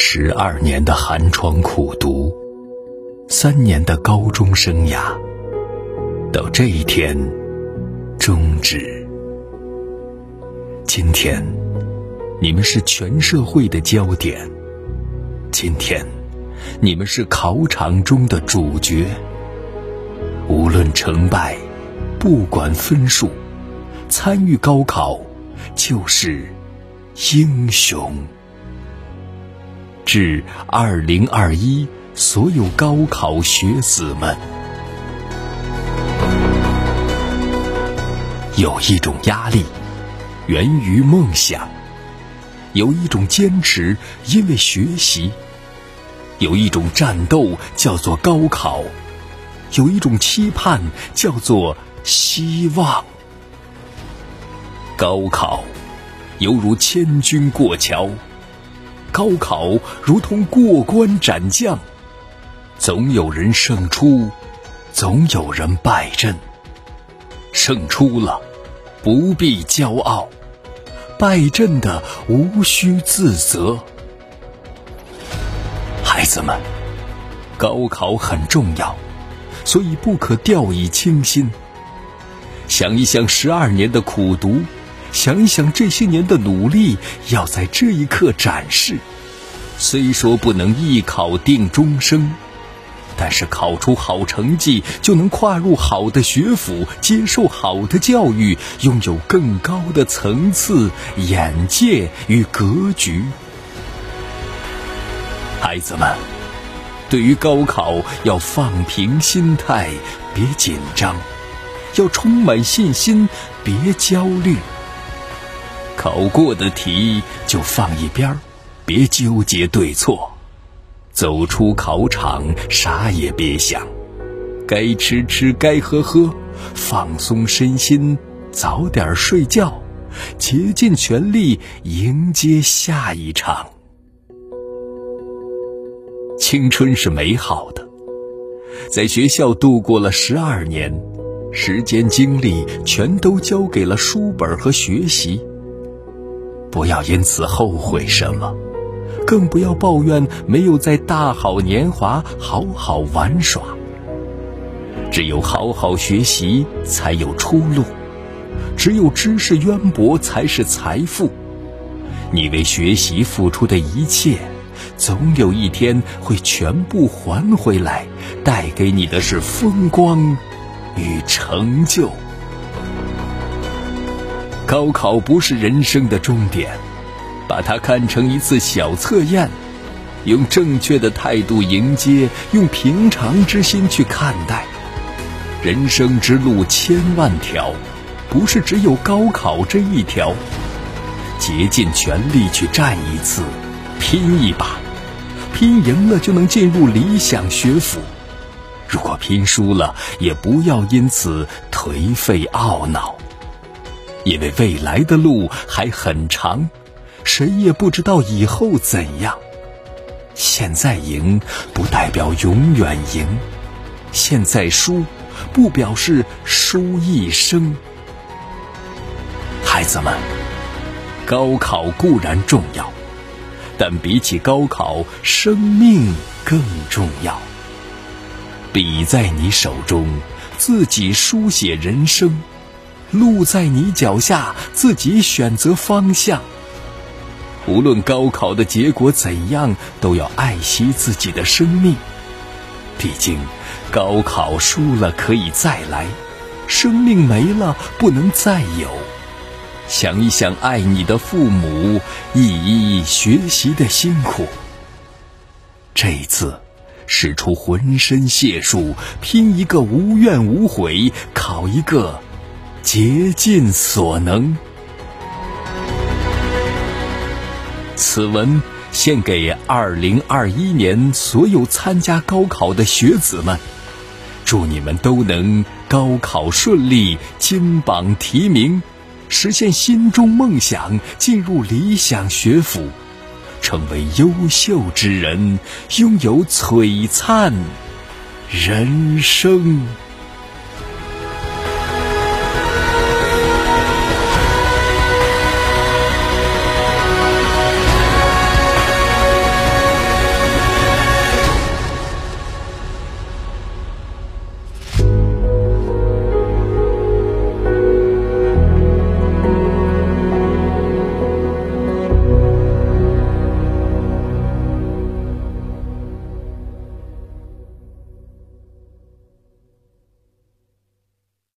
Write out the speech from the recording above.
十二年的寒窗苦读，三年的高中生涯，到这一天终止。今天，你们是全社会的焦点。今天，你们是考场中的主角。无论成败，不管分数，参与高考就是英雄。致二零二一所有高考学子们，有一种压力源于梦想，有一种坚持因为学习，有一种战斗叫做高考，有一种期盼叫做希望。高考犹如千军过桥。高考如同过关斩将，总有人胜出，总有人败阵。胜出了，不必骄傲；败阵的，无需自责。孩子们，高考很重要，所以不可掉以轻心。想一想十二年的苦读。想一想，这些年的努力要在这一刻展示。虽说不能一考定终生，但是考出好成绩就能跨入好的学府，接受好的教育，拥有更高的层次、眼界与格局。孩子们，对于高考要放平心态，别紧张；要充满信心，别焦虑。考过的题就放一边儿，别纠结对错。走出考场，啥也别想，该吃吃，该喝喝，放松身心，早点睡觉，竭尽全力迎接下一场。青春是美好的，在学校度过了十二年，时间精力全都交给了书本和学习。不要因此后悔什么，更不要抱怨没有在大好年华好好玩耍。只有好好学习，才有出路；只有知识渊博，才是财富。你为学习付出的一切，总有一天会全部还回来，带给你的是风光与成就。高考不是人生的终点，把它看成一次小测验，用正确的态度迎接，用平常之心去看待。人生之路千万条，不是只有高考这一条。竭尽全力去战一次，拼一把，拼赢了就能进入理想学府；如果拼输了，也不要因此颓废懊恼。因为未来的路还很长，谁也不知道以后怎样。现在赢不代表永远赢，现在输不表示输一生。孩子们，高考固然重要，但比起高考，生命更重要。笔在你手中，自己书写人生。路在你脚下，自己选择方向。无论高考的结果怎样，都要爱惜自己的生命。毕竟，高考输了可以再来，生命没了不能再有。想一想，爱你的父母，一一学习的辛苦。这一次，使出浑身解数，拼一个无怨无悔，考一个。竭尽所能。此文献给二零二一年所有参加高考的学子们，祝你们都能高考顺利，金榜题名，实现心中梦想，进入理想学府，成为优秀之人，拥有璀璨人生。